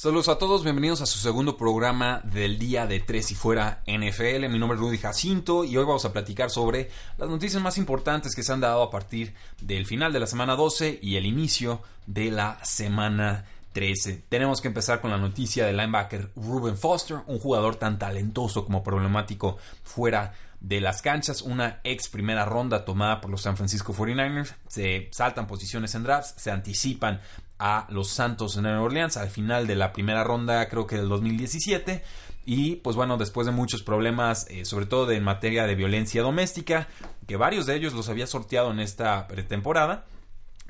Saludos a todos, bienvenidos a su segundo programa del día de Tres y Fuera NFL. Mi nombre es Rudy Jacinto y hoy vamos a platicar sobre las noticias más importantes que se han dado a partir del final de la semana 12 y el inicio de la semana 13. Tenemos que empezar con la noticia del linebacker Ruben Foster, un jugador tan talentoso como problemático fuera de las canchas, una ex primera ronda tomada por los San Francisco 49ers, se saltan posiciones en drafts, se anticipan a los Santos en Nueva Orleans al final de la primera ronda, creo que del 2017. Y pues bueno, después de muchos problemas, eh, sobre todo en materia de violencia doméstica, que varios de ellos los había sorteado en esta pretemporada,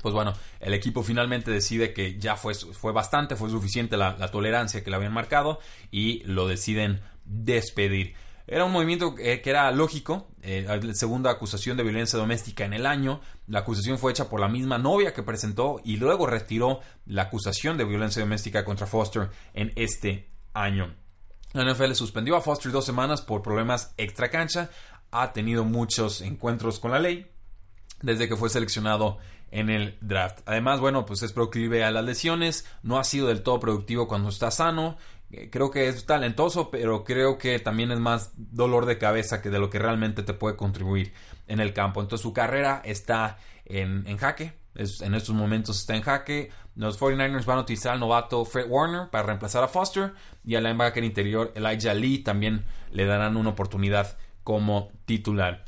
pues bueno, el equipo finalmente decide que ya fue, fue bastante, fue suficiente la, la tolerancia que le habían marcado y lo deciden despedir. Era un movimiento que, era lógico. Eh, segunda acusación de violencia doméstica en el año. La acusación fue hecha por la misma novia que presentó y luego retiró la acusación de violencia doméstica contra Foster en este año. La NFL suspendió a Foster dos semanas por problemas extra cancha. Ha tenido muchos encuentros con la ley desde que fue seleccionado en el draft. Además, bueno, pues es proclive a las lesiones, no ha sido del todo productivo cuando está sano, eh, creo que es talentoso, pero creo que también es más dolor de cabeza que de lo que realmente te puede contribuir en el campo. Entonces su carrera está en, jaque. en estos momentos está en jaque. Los 49ers van a utilizar al novato Fred Warner para reemplazar a Foster y al linebacker interior Elijah Lee también le darán una oportunidad como titular.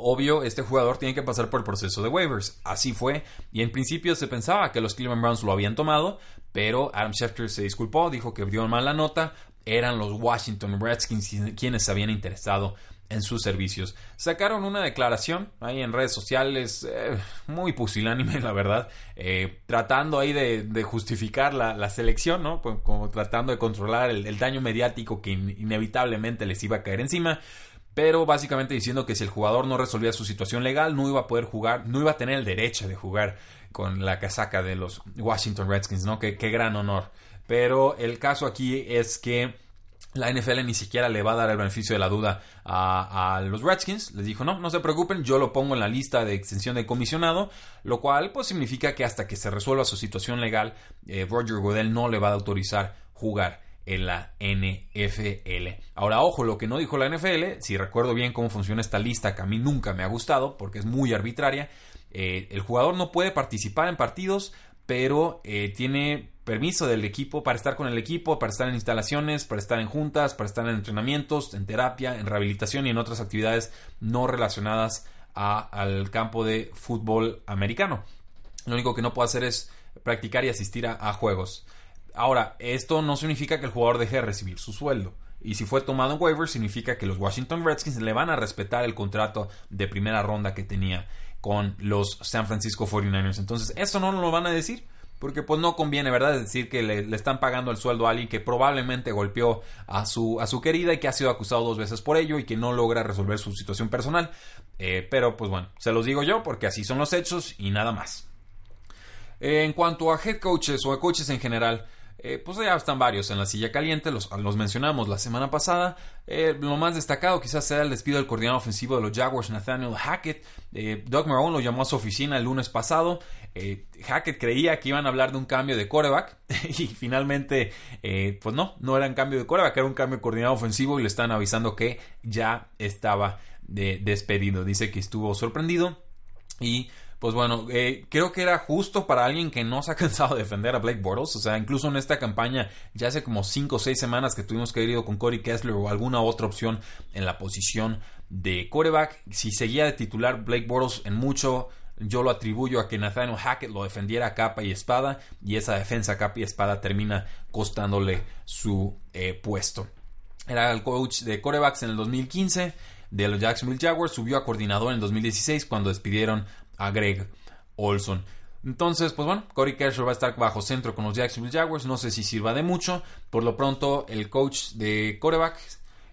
Obvio, este jugador tiene que pasar por el proceso de waivers. Así fue. Y en principio se pensaba que los Cleveland Browns lo habían tomado, pero Adam Schefter se disculpó, dijo que dio mal la nota. Eran los Washington Redskins quienes se habían interesado en sus servicios. Sacaron una declaración ahí en redes sociales, eh, muy pusilánime, la verdad, eh, tratando ahí de, justificar la, selección, ¿no? Como, tratando de controlar el, daño mediático que inevitablemente les iba a caer encima pero básicamente diciendo que si el jugador no resolvía su situación legal, no iba a poder jugar, no iba a tener el derecho de jugar con la casaca de los Washington Redskins, ¿no? Qué, gran honor. Pero el caso aquí es que la NFL ni siquiera le va a dar el beneficio de la duda a, los Redskins. Les dijo, no, no se preocupen, yo lo pongo en la lista de extensión de comisionado, lo cual pues significa que hasta que se resuelva su situación legal, eh, Roger Goodell no le va a autorizar jugar en la NFL. Ahora, ojo, lo que no dijo la NFL, si recuerdo bien cómo funciona esta lista, que a mí nunca me ha gustado porque es muy arbitraria, eh, el jugador no puede participar en partidos, pero eh, tiene permiso del equipo para estar con el equipo, para estar en instalaciones, para estar en juntas, para estar en entrenamientos, en terapia, en rehabilitación y en otras actividades no relacionadas al campo de fútbol americano. Lo único que no puede hacer es practicar y asistir a juegos. Ahora, esto no significa que el jugador deje de recibir su sueldo. Y si fue tomado en waiver, significa que los Washington Redskins le van a respetar el contrato de primera ronda que tenía con los San Francisco 49ers. Entonces, esto no lo van a decir. Porque pues no conviene, ¿verdad? Decir, que le, están pagando el sueldo a alguien que probablemente golpeó a su, a su querida y que ha sido acusado dos veces por ello y que no logra resolver su situación personal. Eh, pero pues bueno, se los digo yo porque así son los hechos y nada más. en cuanto a head coaches o a coaches en general, eh, pues ya están varios en la silla caliente, los, mencionamos la semana pasada. Eh, lo más destacado quizás sea el despido del coordinador ofensivo de los Jaguars, Nathaniel Hackett. Eh, Doug Marrone lo llamó a su oficina el lunes pasado. Hackett creía que iban a hablar de un cambio de coreback y finalmente, pues no, no era un cambio de coreback, era un cambio de coordinador ofensivo y le están avisando que ya estaba despedido. Dice que estuvo sorprendido y pues bueno, eh, creo que era justo para alguien que no se ha cansado de defender a Blake Bortles. O sea, incluso en esta campaña, ya hace como 5 o 6 semanas que tuvimos que haber ido con Corey Kessler o alguna otra opción en la posición de quarterback. Si seguía de titular Blake Bortles en mucho, yo lo atribuyo a que Nathaniel Hackett lo defendiera capa y espada y esa defensa capa y espada termina costándole su eh, puesto. Era el coach de corebacks en el 2015 de los Jacksonville Jaguars, subió a coordinador en 2016 cuando despidieron a Greg Olson. Entonces, pues bueno, Corey Kessler va a estar bajo centro con los Jacksonville Jaguars. No sé si sirva de mucho. Por lo pronto, el coach de coreback,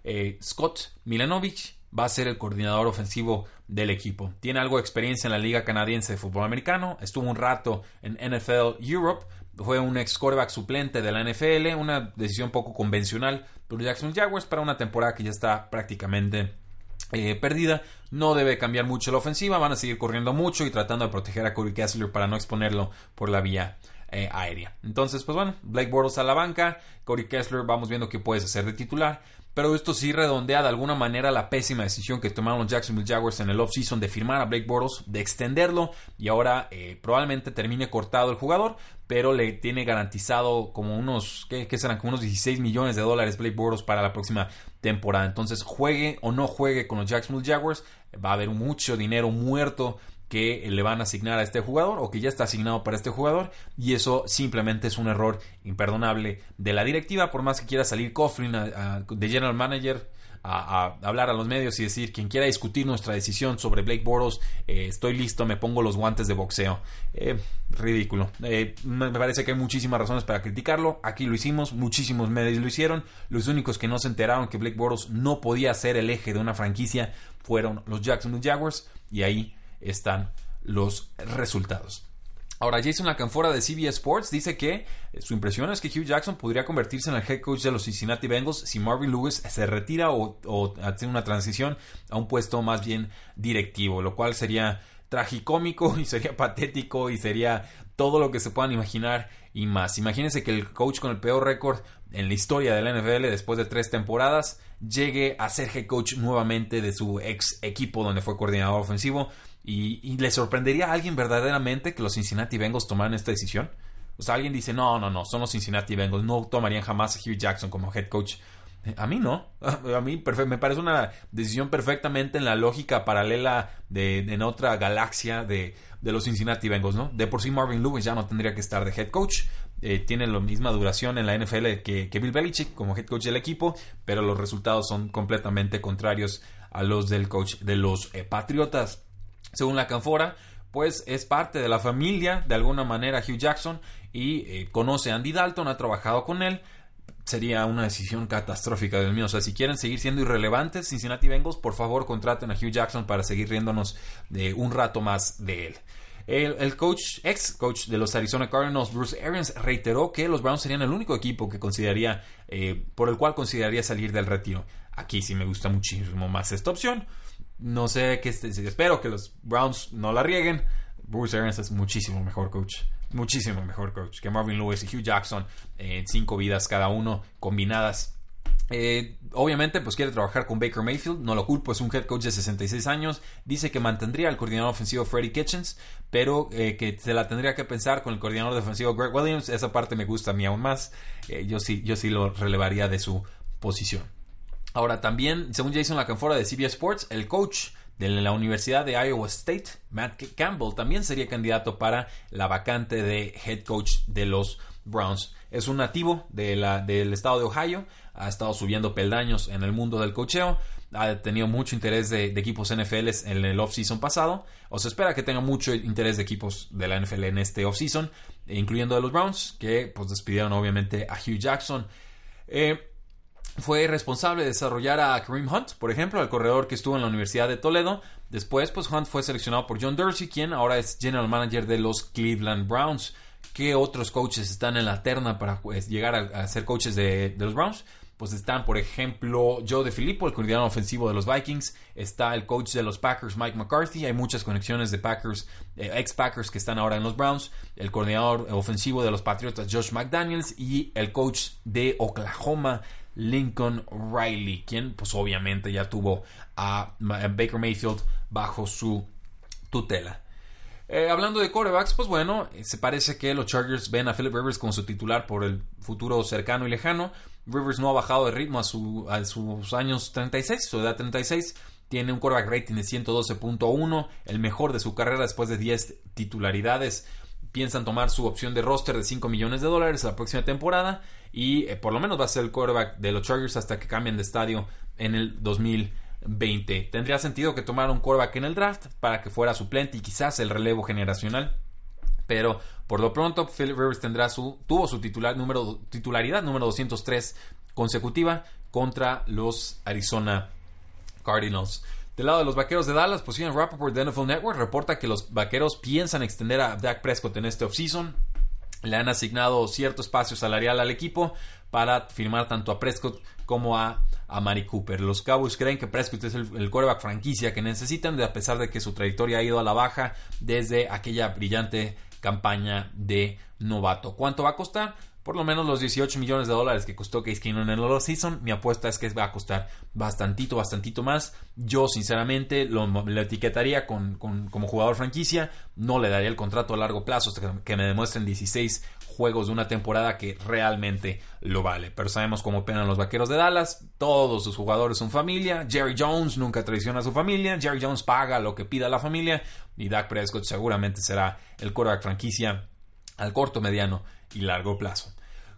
eh, Scott Milanovic, va a ser el coordinador ofensivo del equipo. Tiene algo de experiencia en la Liga Canadiense de Fútbol Americano. Estuvo un rato en NFL Europe. Fue un ex coreback suplente de la NFL. Una decisión poco convencional por los Jacksonville Jaguars para una temporada que ya está prácticamente eh, perdida. No debe cambiar mucho la ofensiva. Van a seguir corriendo mucho y tratando de proteger a Corey Kessler para no exponerlo por la vía eh, aérea. Entonces, pues bueno, Blake Bortles a la banca. Corey Kessler, vamos viendo qué puedes hacer de titular pero esto sí redondea de alguna manera la pésima decisión que tomaron los Jacksonville Jaguars en el offseason de firmar a Blake Bortles, de extenderlo y ahora eh, probablemente termine cortado el jugador, pero le tiene garantizado como unos, ¿qué, serán? Como unos 16 millones de dólares Blake Bortles para la próxima temporada. Entonces, juegue o no juegue con los Jacksonville Jaguars, va a haber mucho dinero muerto que le van a asignar a este jugador o que ya está asignado para este jugador y eso simplemente es un error imperdonable de la directiva por más que quiera salir Coughlin de general manager a, hablar a los medios y decir quien quiera discutir nuestra decisión sobre Blake Boros eh, estoy listo me pongo los guantes de boxeo eh, ridículo. Eh, me parece que hay muchísimas razones para criticarlo. Aquí lo hicimos muchísimos medios lo hicieron. Los únicos que no se enteraron que Blake Boros no podía ser el eje de una franquicia fueron los Jacksonville Jaguars y ahí están los resultados. Ahora, Jason Lacanfora de CBS Sports dice que eh, su impresión es que Hugh Jackson podría convertirse en el head coach de los Cincinnati Bengals si Marvin Lewis se retira o, hace una transición a un puesto más bien directivo, lo cual sería tragicómico y sería patético y sería todo lo que se puedan imaginar y más. Imagínense que el coach con el peor récord en la historia de la NFL después de tres temporadas llegue a ser head coach nuevamente de su ex equipo donde fue coordinador ofensivo y, le sorprendería a alguien verdaderamente que los Cincinnati Bengals tomaran esta decisión. O sea, alguien dice, no, no, no, son los Cincinnati Bengals, no tomarían jamás a Hugh Jackson como head coach. Eh, a mí no, a mí me parece una decisión perfectamente en la lógica paralela de, en otra galaxia de, los Cincinnati Bengals, ¿no? De por sí Marvin Lewis ya no tendría que estar de head coach, eh, tiene la misma duración en la NFL que, Bill Belichick como head coach del equipo, pero los resultados son completamente contrarios a los del coach de los eh, Patriotas. Según la Canfora, pues es parte de la familia de alguna manera Hugh Jackson y eh, conoce a Andy Dalton, ha trabajado con él. Sería una decisión catastrófica del mío. O sea, si quieren seguir siendo irrelevantes Cincinnati Bengals, por favor contraten a Hugh Jackson para seguir riéndonos de un rato más de él. El, coach, ex coach de los Arizona Cardinals, Bruce Arians, reiteró que los Browns serían el único equipo que consideraría, eh, por el cual consideraría salir del retiro. Aquí sí me gusta muchísimo más esta opción. No sé qué espero que los Browns no la rieguen. Bruce Arians es muchísimo mejor coach. Muchísimo mejor coach que Marvin Lewis y Hugh Jackson en cinco vidas cada uno combinadas. Eh, obviamente, pues quiere trabajar con Baker Mayfield, no lo culpo, es un head coach de 66 años. Dice que mantendría al coordinador ofensivo Freddie Kitchens, pero eh, que se la tendría que pensar con el coordinador defensivo Greg Williams. Esa parte me gusta a mí aún más. Eh, yo, sí, yo sí lo relevaría de su posición. Ahora también, según Jason Lacanfora de CBS Sports, el coach de la Universidad de Iowa State, Matt Campbell, también sería candidato para la vacante de head coach de los Browns. Es un nativo del estado de Ohio, ha estado subiendo peldaños en el mundo del cocheo, ha tenido mucho interés de, equipos NFL en el offseason pasado, o se espera que tenga mucho interés de equipos de la NFL en este offseason, incluyendo de los Browns, que pues despidieron obviamente a Hugh Jackson. Eh, fue responsable de desarrollar a Kareem Hunt, por ejemplo, el corredor que estuvo en la Universidad de Toledo. Después, pues Hunt fue seleccionado por John Dorsey, quien ahora es general manager de los Cleveland Browns. ¿Qué otros coaches están en la terna para pues, llegar a, ser coaches de, los Browns? Pues están, por ejemplo, Joe de Filippo, el coordinador ofensivo de los Vikings. Está el coach de los Packers, Mike McCarthy. Hay muchas conexiones de Packers, eh, ex Packers que están ahora en los Browns. El coordinador ofensivo de los Patriotas, Josh McDaniels. Y el coach de Oklahoma, Lincoln Riley, quien pues obviamente ya tuvo a Baker Mayfield bajo su tutela. Eh, hablando de corebacks, pues bueno, se parece que los Chargers ven a Philip Rivers como su titular por el futuro cercano y lejano. Rivers no ha bajado de ritmo a, su, a sus años 36, su edad 36. Tiene un quarterback rating de 112.1, el mejor de su carrera después de 10 titularidades piensan tomar su opción de roster de 5 millones de dólares la próxima temporada y eh, por lo menos va a ser el quarterback de los Chargers hasta que cambien de estadio en el 2023. 2020. Tendría sentido que tomara un quarterback en el draft para que fuera suplente y quizás el relevo generacional. Pero por lo pronto, Philip Rivers tendrá su, tuvo su titular, número, titularidad número 203 consecutiva contra los Arizona Cardinals. Del lado de los vaqueros de Dallas, pues Ian Rappaport de NFL Network reporta que los vaqueros piensan extender a Dak Prescott en este offseason. Le han asignado cierto espacio salarial al equipo para firmar tanto a Prescott como a, a Mari Cooper. Los Cowboys creen que Prescott es el, el quarterback franquicia que necesitan, a pesar de que su trayectoria ha ido a la baja desde aquella brillante campaña de novato. ¿Cuánto va a costar? Por lo menos los 18 millones de dólares que costó Case Keenum en el season, mi apuesta es que va a costar bastantito, bastantito más. Yo, sinceramente, lo, etiquetaría con, como jugador franquicia. No le daría el contrato a largo plazo hasta que me demuestren 16 juegos de una temporada que realmente lo vale. Pero sabemos cómo operan los vaqueros de Dallas. Todos sus jugadores son familia. Jerry Jones nunca traiciona a su familia. Jerry Jones paga lo que pida la familia. Y Dak Prescott seguramente será el quarterback franquicia al corto, mediano y largo plazo.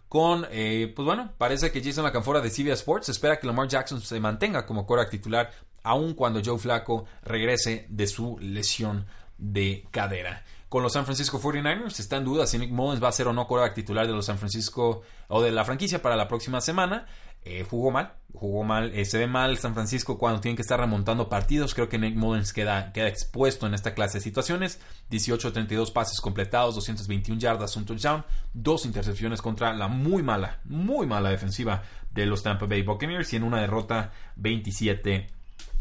Con, eh, pues bueno, parece que Jason Lacanfora de CBS Sports espera que Lamar Jackson se mantenga como quarterback titular aun cuando Joe Flacco regrese de su lesión de cadera. Con los San Francisco 49ers está en duda si Nick Mullins va a ser o no quarterback titular de los San Francisco o de la franquicia para la próxima semana. Eh, jugó mal, jugó mal, eh, se ve mal San Francisco cuando tienen que estar remontando partidos. Creo que Nick Mullins queda, queda expuesto en esta clase de situaciones. 18-32 pases completados, 221 yardas, un touchdown, dos intercepciones contra la muy mala, muy mala defensiva de los Tampa Bay Buccaneers y en una derrota 27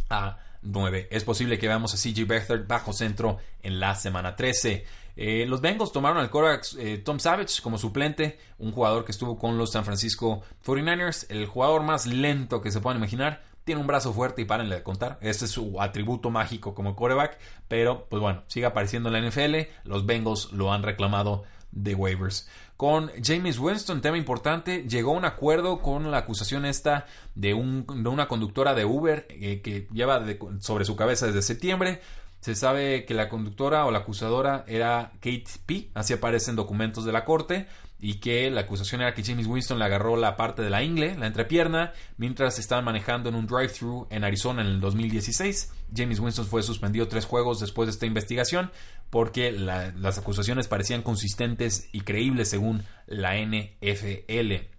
a 9. Es posible que veamos a CJ Beathard bajo centro en la semana 13. Eh, los Bengals tomaron al Corax eh, Tom Savage como suplente, un jugador que estuvo con los San Francisco 49ers, el jugador más lento que se puedan imaginar. Tiene un brazo fuerte y párenle de contar. Este es su atributo mágico como quarterback. Pero, pues bueno, sigue apareciendo en la NFL. Los Bengals lo han reclamado de waivers. Con James Winston, tema importante, llegó un acuerdo con la acusación esta de, una conductora de Uber eh, que lleva sobre su cabeza desde septiembre. Se sabe que la conductora o la acusadora era Kate P, así aparece en documentos de la corte, y que la acusación era que James Winston le agarró la parte de la ingle, la entrepierna, mientras estaban manejando en un drive-thru en Arizona en el 2016. James Winston fue suspendido tres juegos después de esta investigación porque las acusaciones parecían consistentes y creíbles según la NFL.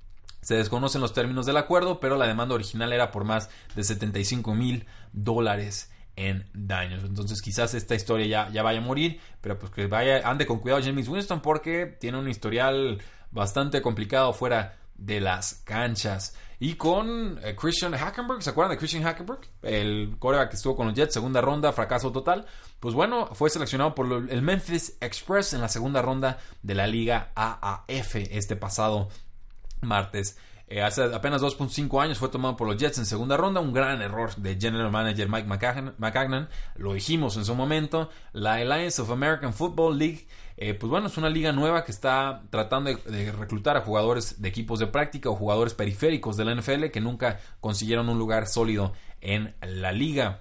Se desconocen los términos del acuerdo, pero la demanda original era por más de 75 mil dólares en daños. Entonces quizás esta historia ya, ya vaya a morir, pero pues que vaya, ande con cuidado James Winston porque tiene un historial bastante complicado fuera de las canchas. Y con eh, Christian Hackenberg, ¿se acuerdan de Christian Hackenberg? El coreback que estuvo con los Jets, segunda ronda, fracaso total. Pues bueno, fue seleccionado por el Memphis Express en la segunda ronda de la Liga AAF este pasado martes. Eh, hace apenas 2.5 años fue tomado por los Jets en segunda ronda, un gran error de General Manager Mike McCagnan, lo dijimos en su momento, la Alliance of American Football League, eh, pues bueno, es una liga nueva que está tratando de, reclutar a jugadores de equipos de práctica o jugadores periféricos de la NFL que nunca consiguieron un lugar sólido en la liga.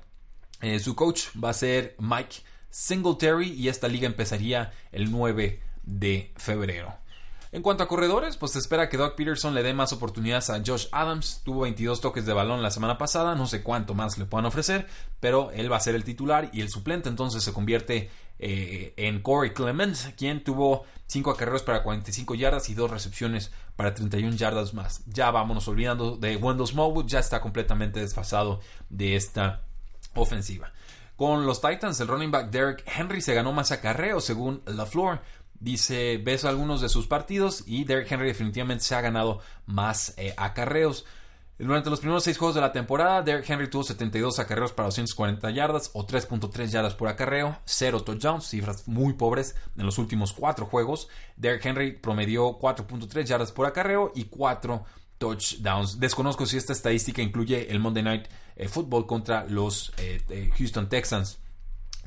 Eh, su coach va a ser Mike Singletary y esta liga empezaría el 9 de febrero. En cuanto a corredores, pues se espera que Doug Peterson le dé más oportunidades a Josh Adams. Tuvo 22 toques de balón la semana pasada, no sé cuánto más le puedan ofrecer, pero él va a ser el titular y el suplente, entonces se convierte eh, en Corey Clement, quien tuvo 5 acarreos para 45 yardas y 2 recepciones para 31 yardas más. Ya vámonos olvidando de Wendell Smallwood, ya está completamente desfasado de esta ofensiva. Con los Titans, el running back Derek Henry se ganó más acarreos según LaFleur. Dice, ves algunos de sus partidos y Derrick Henry definitivamente se ha ganado más eh, acarreos. Durante los primeros seis juegos de la temporada, Derrick Henry tuvo 72 acarreos para 240 yardas o 3.3 yardas por acarreo, 0 touchdowns, cifras muy pobres en los últimos cuatro juegos. Derrick Henry promedió 4.3 yardas por acarreo y 4 touchdowns. Desconozco si esta estadística incluye el Monday Night eh, Football contra los eh, Houston Texans.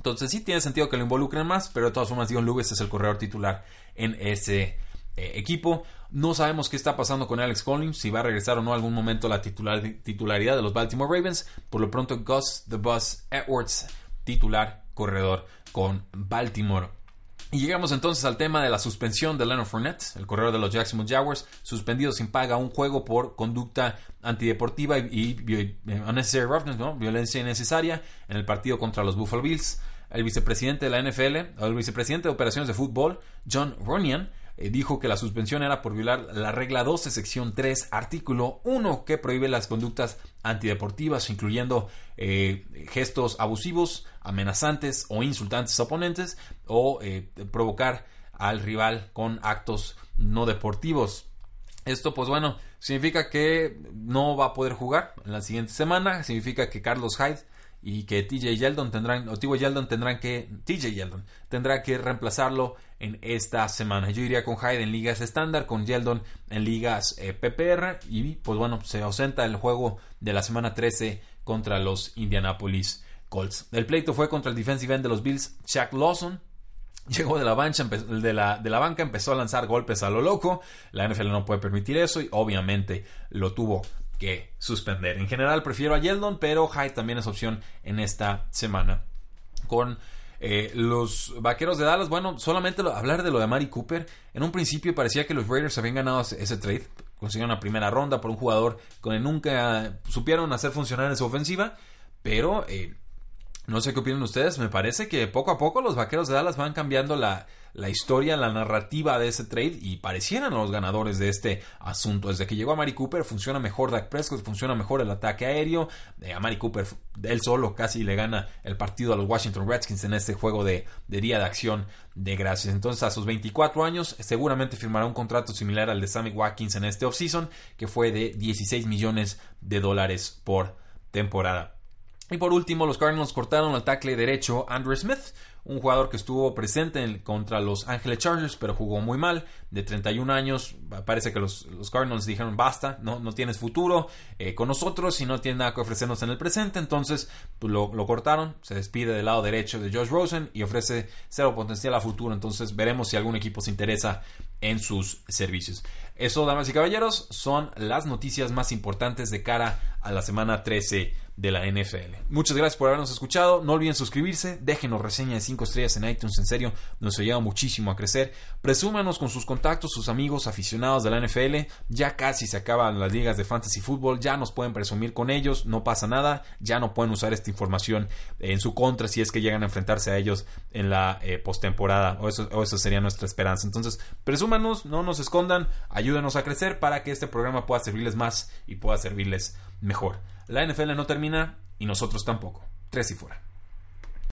Entonces sí tiene sentido que lo involucren más, pero de todas formas Dion Lewis es el corredor titular en ese eh, equipo. No sabemos qué está pasando con Alex Collins, si va a regresar o no algún momento la titularidad de los Baltimore Ravens. Por lo pronto Gus The Bus Edwards, titular corredor con Baltimore. Y llegamos entonces al tema de la suspensión de Leonard Fournette, el corredor de los Jacksonville Jaguars, suspendido sin paga un juego por conducta antideportiva y, violencia innecesaria en el partido contra los Buffalo Bills. El vicepresidente de la NFL, el vicepresidente de operaciones de fútbol, John Ronian, eh, dijo que la suspensión era por violar la regla 12, sección 3, artículo 1, que prohíbe las conductas antideportivas, incluyendo eh, gestos abusivos, amenazantes o insultantes a oponentes, o eh, provocar al rival con actos no deportivos. Esto, pues bueno, significa que no va a poder jugar en la siguiente semana. Significa que Carlos Hyde y que TJ Yeldon tendrán, o. Yeldon tendrán que, TJ Yeldon tendrá que reemplazarlo en esta semana. Yo iría con Hyde en ligas estándar, con Yeldon en ligas eh, PPR y pues bueno, se ausenta el juego de la semana 13 contra los Indianapolis Colts. El pleito fue contra el defensive end de los Bills, Shaq Lawson. Llegó de la, banca, de, la, de la banca, empezó a lanzar golpes a lo loco. La NFL no puede permitir eso y obviamente lo tuvo que suspender. En general prefiero a Yeldon, pero Hyde también es opción en esta semana. Con eh, los vaqueros de Dallas, bueno, solamente hablar de lo de Mari Cooper. En un principio parecía que los Raiders habían ganado ese trade. Consiguieron una primera ronda por un jugador con el nunca supieron hacer funcionar en su ofensiva. Pero eh, no sé qué opinan ustedes. Me parece que poco a poco los vaqueros de Dallas van cambiando la, la historia, la narrativa de ese trade y parecieran los ganadores de este asunto. Desde que llegó a Mari Cooper funciona mejor Dak Prescott, funciona mejor el ataque aéreo. Eh, a Mari Cooper, él solo casi le gana el partido a los Washington Redskins en este juego de, de Día de Acción de Gracias. Entonces, a sus 24 años, seguramente firmará un contrato similar al de Sammy Watkins en este offseason, que fue de 16 millones de dólares por temporada. Y por último, los Cardinals cortaron al tackle derecho Andrew Smith, un jugador que estuvo presente contra los Angeles Chargers, pero jugó muy mal, de 31 años, parece que los, Cardinals dijeron basta, no, no tienes futuro eh, con nosotros y no tienes nada que ofrecernos en el presente, entonces pues, lo, lo, cortaron, se despide del lado derecho de Josh Rosen y ofrece cero potencial a futuro, entonces veremos si algún equipo se interesa en sus servicios. Eso, damas y caballeros, son las noticias más importantes de cara a la semana 13 de la NFL. Muchas gracias por habernos escuchado. No olviden suscribirse, déjenos reseña de 5 estrellas en iTunes, en serio, nos ayuda muchísimo a crecer. Presúmanos con sus contactos, sus amigos aficionados de la NFL. Ya casi se acaban las ligas de fantasy fútbol, ya nos pueden presumir con ellos, no pasa nada, ya no pueden usar esta información en su contra si es que llegan a enfrentarse a ellos en la eh, postemporada, o eso, o eso sería nuestra esperanza. Entonces, presúmanos, no nos escondan, ayúdenos a crecer para que este programa pueda servirles más y pueda servirles mejor. La NFL no termina y nosotros tampoco. Tres y fuera.